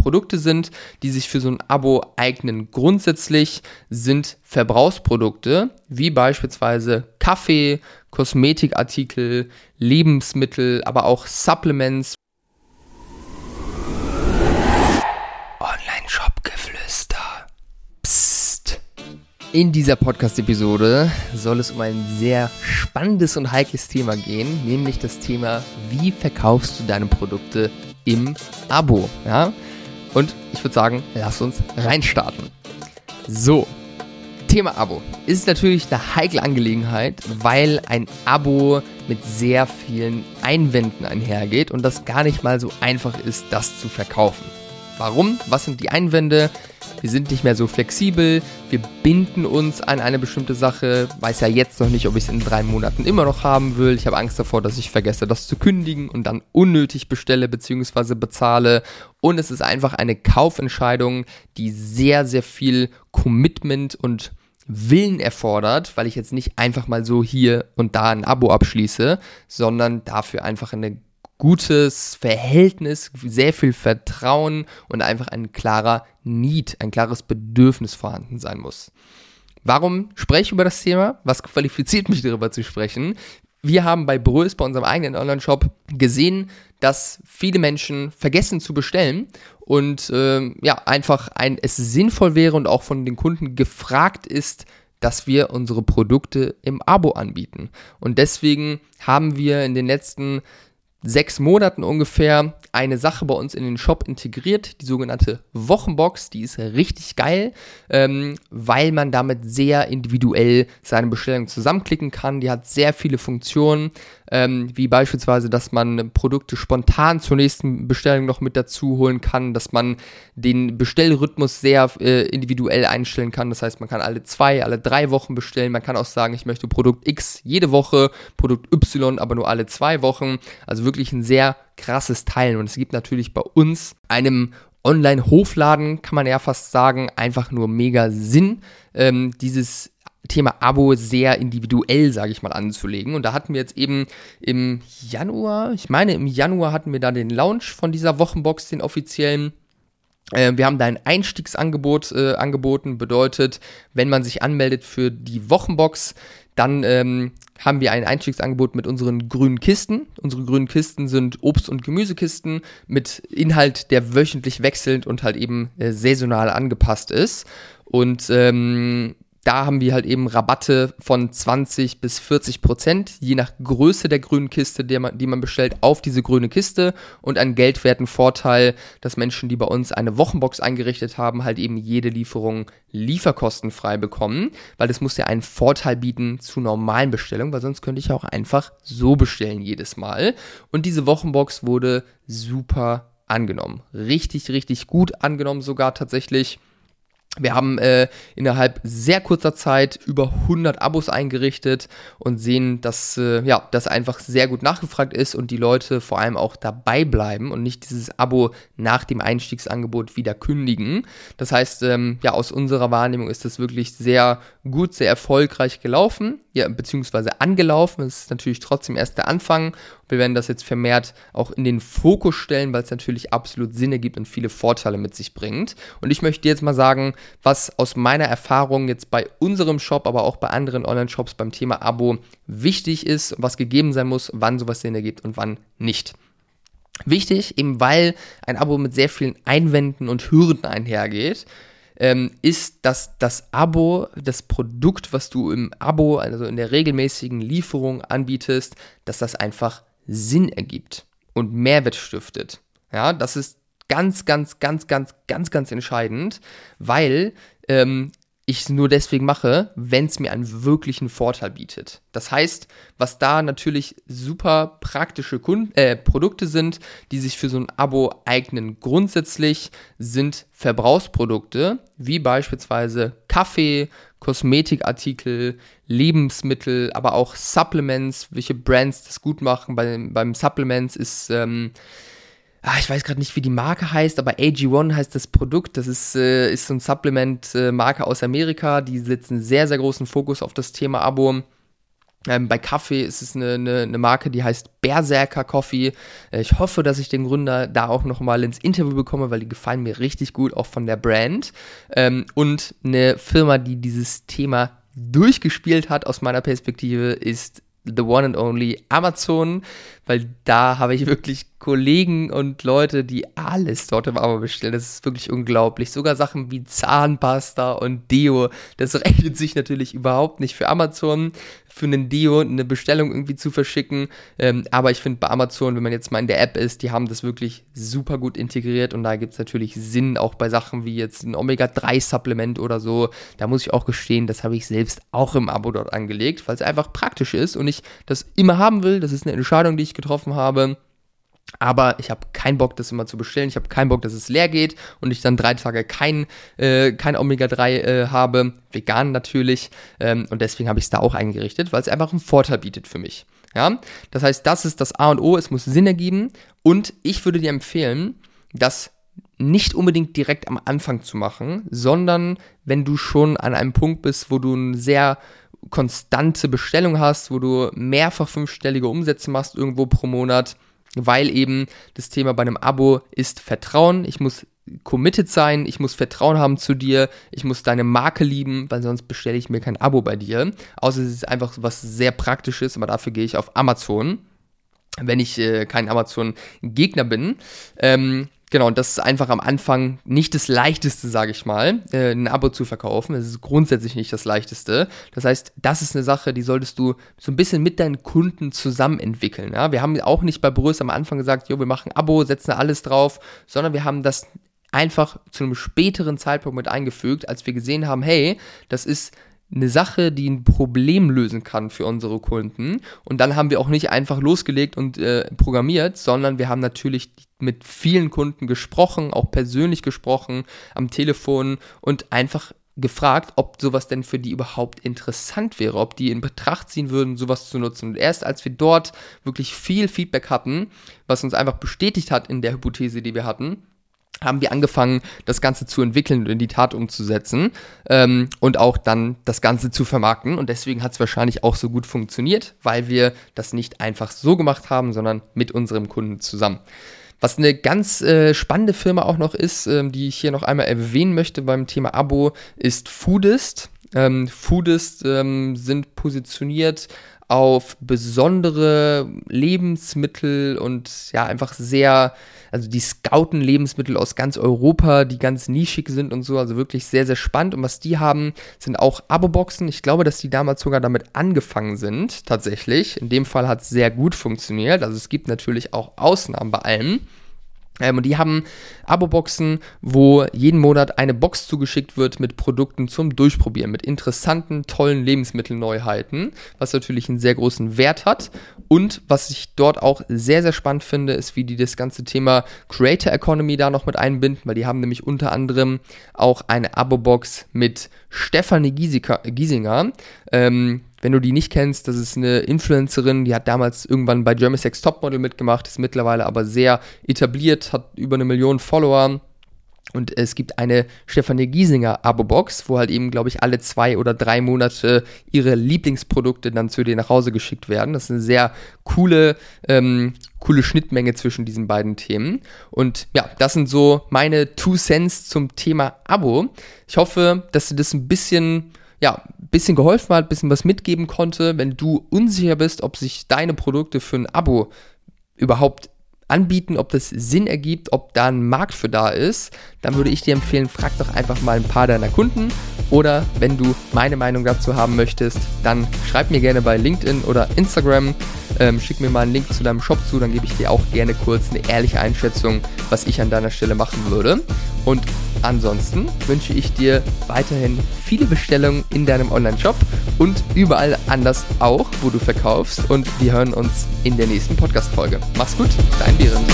Produkte sind, die sich für so ein Abo eignen. Grundsätzlich sind Verbrauchsprodukte wie beispielsweise Kaffee, Kosmetikartikel, Lebensmittel, aber auch Supplements. Online-Shop-Geflüster. Psst. In dieser Podcast-Episode soll es um ein sehr spannendes und heikles Thema gehen, nämlich das Thema, wie verkaufst du deine Produkte im Abo. Ja? Und ich würde sagen, lass uns reinstarten. So, Thema Abo ist natürlich eine heikle Angelegenheit, weil ein Abo mit sehr vielen Einwänden einhergeht und das gar nicht mal so einfach ist, das zu verkaufen. Warum? Was sind die Einwände? Wir sind nicht mehr so flexibel, wir binden uns an eine bestimmte Sache, weiß ja jetzt noch nicht, ob ich es in drei Monaten immer noch haben will. Ich habe Angst davor, dass ich vergesse, das zu kündigen und dann unnötig bestelle bzw. bezahle. Und es ist einfach eine Kaufentscheidung, die sehr, sehr viel Commitment und Willen erfordert, weil ich jetzt nicht einfach mal so hier und da ein Abo abschließe, sondern dafür einfach eine gutes Verhältnis, sehr viel Vertrauen und einfach ein klarer Need, ein klares Bedürfnis vorhanden sein muss. Warum spreche ich über das Thema? Was qualifiziert mich darüber zu sprechen? Wir haben bei Brös, bei unserem eigenen Online-Shop, gesehen, dass viele Menschen vergessen zu bestellen und äh, ja, einfach ein, es sinnvoll wäre und auch von den Kunden gefragt ist, dass wir unsere Produkte im Abo anbieten. Und deswegen haben wir in den letzten sechs Monaten ungefähr eine Sache bei uns in den Shop integriert, die sogenannte Wochenbox. Die ist richtig geil, ähm, weil man damit sehr individuell seine Bestellung zusammenklicken kann. Die hat sehr viele Funktionen, ähm, wie beispielsweise, dass man Produkte spontan zur nächsten Bestellung noch mit dazu holen kann, dass man den Bestellrhythmus sehr äh, individuell einstellen kann. Das heißt, man kann alle zwei, alle drei Wochen bestellen. Man kann auch sagen, ich möchte Produkt X jede Woche, Produkt Y aber nur alle zwei Wochen. Also wirklich ein sehr krasses Teil. Und es gibt natürlich bei uns, einem Online-Hofladen, kann man ja fast sagen, einfach nur mega Sinn, ähm, dieses Thema Abo sehr individuell, sage ich mal, anzulegen. Und da hatten wir jetzt eben im Januar, ich meine im Januar hatten wir da den Launch von dieser Wochenbox, den offiziellen. Äh, wir haben da ein Einstiegsangebot äh, angeboten, bedeutet, wenn man sich anmeldet für die Wochenbox, dann ähm, haben wir ein Einstiegsangebot mit unseren grünen Kisten. Unsere grünen Kisten sind Obst- und Gemüsekisten mit Inhalt, der wöchentlich wechselnd und halt eben äh, saisonal angepasst ist. Und ähm, da haben wir halt eben Rabatte von 20 bis 40 Prozent, je nach Größe der grünen Kiste, die man, die man bestellt, auf diese grüne Kiste und einen geldwerten Vorteil, dass Menschen, die bei uns eine Wochenbox eingerichtet haben, halt eben jede Lieferung lieferkostenfrei bekommen, weil das muss ja einen Vorteil bieten zu normalen Bestellungen, weil sonst könnte ich auch einfach so bestellen jedes Mal. Und diese Wochenbox wurde super angenommen. Richtig, richtig gut angenommen sogar tatsächlich. Wir haben äh, innerhalb sehr kurzer Zeit über 100 Abos eingerichtet und sehen, dass äh, ja, das einfach sehr gut nachgefragt ist und die Leute vor allem auch dabei bleiben und nicht dieses Abo nach dem Einstiegsangebot wieder kündigen. Das heißt, ähm, ja, aus unserer Wahrnehmung ist das wirklich sehr gut, sehr erfolgreich gelaufen, ja, beziehungsweise angelaufen. Es ist natürlich trotzdem erst der Anfang wir werden das jetzt vermehrt auch in den Fokus stellen, weil es natürlich absolut Sinn ergibt und viele Vorteile mit sich bringt. Und ich möchte jetzt mal sagen, was aus meiner Erfahrung jetzt bei unserem Shop, aber auch bei anderen Online-Shops beim Thema Abo wichtig ist, was gegeben sein muss, wann sowas Sinn ergibt und wann nicht. Wichtig, eben weil ein Abo mit sehr vielen Einwänden und Hürden einhergeht, ähm, ist, dass das Abo, das Produkt, was du im Abo, also in der regelmäßigen Lieferung anbietest, dass das einfach Sinn ergibt und Mehrwert stiftet. Ja, das ist ganz, ganz, ganz, ganz, ganz, ganz entscheidend, weil ähm, ich es nur deswegen mache, wenn es mir einen wirklichen Vorteil bietet. Das heißt, was da natürlich super praktische Kunden, äh, Produkte sind, die sich für so ein Abo eignen, grundsätzlich sind Verbrauchsprodukte, wie beispielsweise Kaffee, Kosmetikartikel, Lebensmittel, aber auch Supplements, welche Brands das gut machen. Bei, beim Supplements ist ähm, ah, ich weiß gerade nicht, wie die Marke heißt, aber AG1 heißt das Produkt. Das ist, äh, ist so ein Supplement-Marke aus Amerika. Die setzen sehr, sehr großen Fokus auf das Thema Abo. Ähm, bei Kaffee ist es eine, eine, eine, Marke, die heißt Berserker Coffee. Äh, ich hoffe, dass ich den Gründer da auch nochmal ins Interview bekomme, weil die gefallen mir richtig gut, auch von der Brand. Ähm, und eine Firma, die dieses Thema durchgespielt hat aus meiner Perspektive, ist the one and only Amazon, weil da habe ich wirklich Kollegen und Leute, die alles dort im Abo bestellen. Das ist wirklich unglaublich. Sogar Sachen wie Zahnpasta und Deo, das rechnet sich natürlich überhaupt nicht für Amazon, für einen Deo eine Bestellung irgendwie zu verschicken. Ähm, aber ich finde bei Amazon, wenn man jetzt mal in der App ist, die haben das wirklich super gut integriert und da gibt es natürlich Sinn, auch bei Sachen wie jetzt ein Omega-3-Supplement oder so. Da muss ich auch gestehen, das habe ich selbst auch im Abo dort angelegt, weil es einfach praktisch ist und ich das immer haben will. Das ist eine Entscheidung, die ich getroffen habe. Aber ich habe keinen Bock, das immer zu bestellen. Ich habe keinen Bock, dass es leer geht und ich dann drei Tage kein, äh, kein Omega-3 äh, habe. Vegan natürlich. Ähm, und deswegen habe ich es da auch eingerichtet, weil es einfach einen Vorteil bietet für mich. Ja? Das heißt, das ist das A und O. Es muss Sinn ergeben. Und ich würde dir empfehlen, das nicht unbedingt direkt am Anfang zu machen, sondern wenn du schon an einem Punkt bist, wo du eine sehr konstante Bestellung hast, wo du mehrfach fünfstellige Umsätze machst irgendwo pro Monat, weil eben das Thema bei einem Abo ist Vertrauen. Ich muss committed sein, ich muss Vertrauen haben zu dir, ich muss deine Marke lieben, weil sonst bestelle ich mir kein Abo bei dir. Außer es ist einfach was sehr praktisches, aber dafür gehe ich auf Amazon, wenn ich äh, kein Amazon-Gegner bin. Ähm, Genau, und das ist einfach am Anfang nicht das Leichteste, sage ich mal, äh, ein Abo zu verkaufen. Es ist grundsätzlich nicht das Leichteste. Das heißt, das ist eine Sache, die solltest du so ein bisschen mit deinen Kunden zusammen entwickeln. Ja? Wir haben auch nicht bei Brüss am Anfang gesagt, jo, wir machen Abo, setzen alles drauf, sondern wir haben das einfach zu einem späteren Zeitpunkt mit eingefügt, als wir gesehen haben, hey, das ist eine Sache, die ein Problem lösen kann für unsere Kunden. Und dann haben wir auch nicht einfach losgelegt und äh, programmiert, sondern wir haben natürlich mit vielen Kunden gesprochen, auch persönlich gesprochen, am Telefon und einfach gefragt, ob sowas denn für die überhaupt interessant wäre, ob die in Betracht ziehen würden, sowas zu nutzen. Und erst als wir dort wirklich viel Feedback hatten, was uns einfach bestätigt hat in der Hypothese, die wir hatten, haben wir angefangen, das Ganze zu entwickeln und in die Tat umzusetzen ähm, und auch dann das Ganze zu vermarkten. Und deswegen hat es wahrscheinlich auch so gut funktioniert, weil wir das nicht einfach so gemacht haben, sondern mit unserem Kunden zusammen. Was eine ganz äh, spannende Firma auch noch ist, ähm, die ich hier noch einmal erwähnen möchte beim Thema Abo, ist Foodist. Ähm, Foodist ähm, sind positioniert auf besondere Lebensmittel und ja, einfach sehr, also die scouten Lebensmittel aus ganz Europa, die ganz nischig sind und so, also wirklich sehr, sehr spannend. Und was die haben, sind auch Abo-Boxen. Ich glaube, dass die damals sogar damit angefangen sind, tatsächlich. In dem Fall hat es sehr gut funktioniert. Also es gibt natürlich auch Ausnahmen bei allem. Ähm, und die haben Abo-Boxen, wo jeden Monat eine Box zugeschickt wird mit Produkten zum Durchprobieren, mit interessanten, tollen Lebensmittelneuheiten, was natürlich einen sehr großen Wert hat. Und was ich dort auch sehr, sehr spannend finde, ist, wie die das ganze Thema Creator Economy da noch mit einbinden, weil die haben nämlich unter anderem auch eine Abo-Box mit Stefanie Giesinger. Ähm, wenn du die nicht kennst, das ist eine Influencerin, die hat damals irgendwann bei German Sex Topmodel mitgemacht, ist mittlerweile aber sehr etabliert, hat über eine Million Follower. Und es gibt eine Stefanie Giesinger Abo-Box, wo halt eben, glaube ich, alle zwei oder drei Monate ihre Lieblingsprodukte dann zu dir nach Hause geschickt werden. Das ist eine sehr coole, ähm, coole Schnittmenge zwischen diesen beiden Themen. Und ja, das sind so meine Two Cents zum Thema Abo. Ich hoffe, dass du das ein bisschen ja, bisschen geholfen hat, bisschen was mitgeben konnte. Wenn du unsicher bist, ob sich deine Produkte für ein Abo überhaupt anbieten, ob das Sinn ergibt, ob da ein Markt für da ist, dann würde ich dir empfehlen, frag doch einfach mal ein paar deiner Kunden oder wenn du meine Meinung dazu haben möchtest, dann schreib mir gerne bei LinkedIn oder Instagram, ähm, schick mir mal einen Link zu deinem Shop zu, dann gebe ich dir auch gerne kurz eine ehrliche Einschätzung, was ich an deiner Stelle machen würde. Und Ansonsten wünsche ich dir weiterhin viele Bestellungen in deinem Online-Shop und überall anders auch, wo du verkaufst. Und wir hören uns in der nächsten Podcast-Folge. Mach's gut, dein Bären.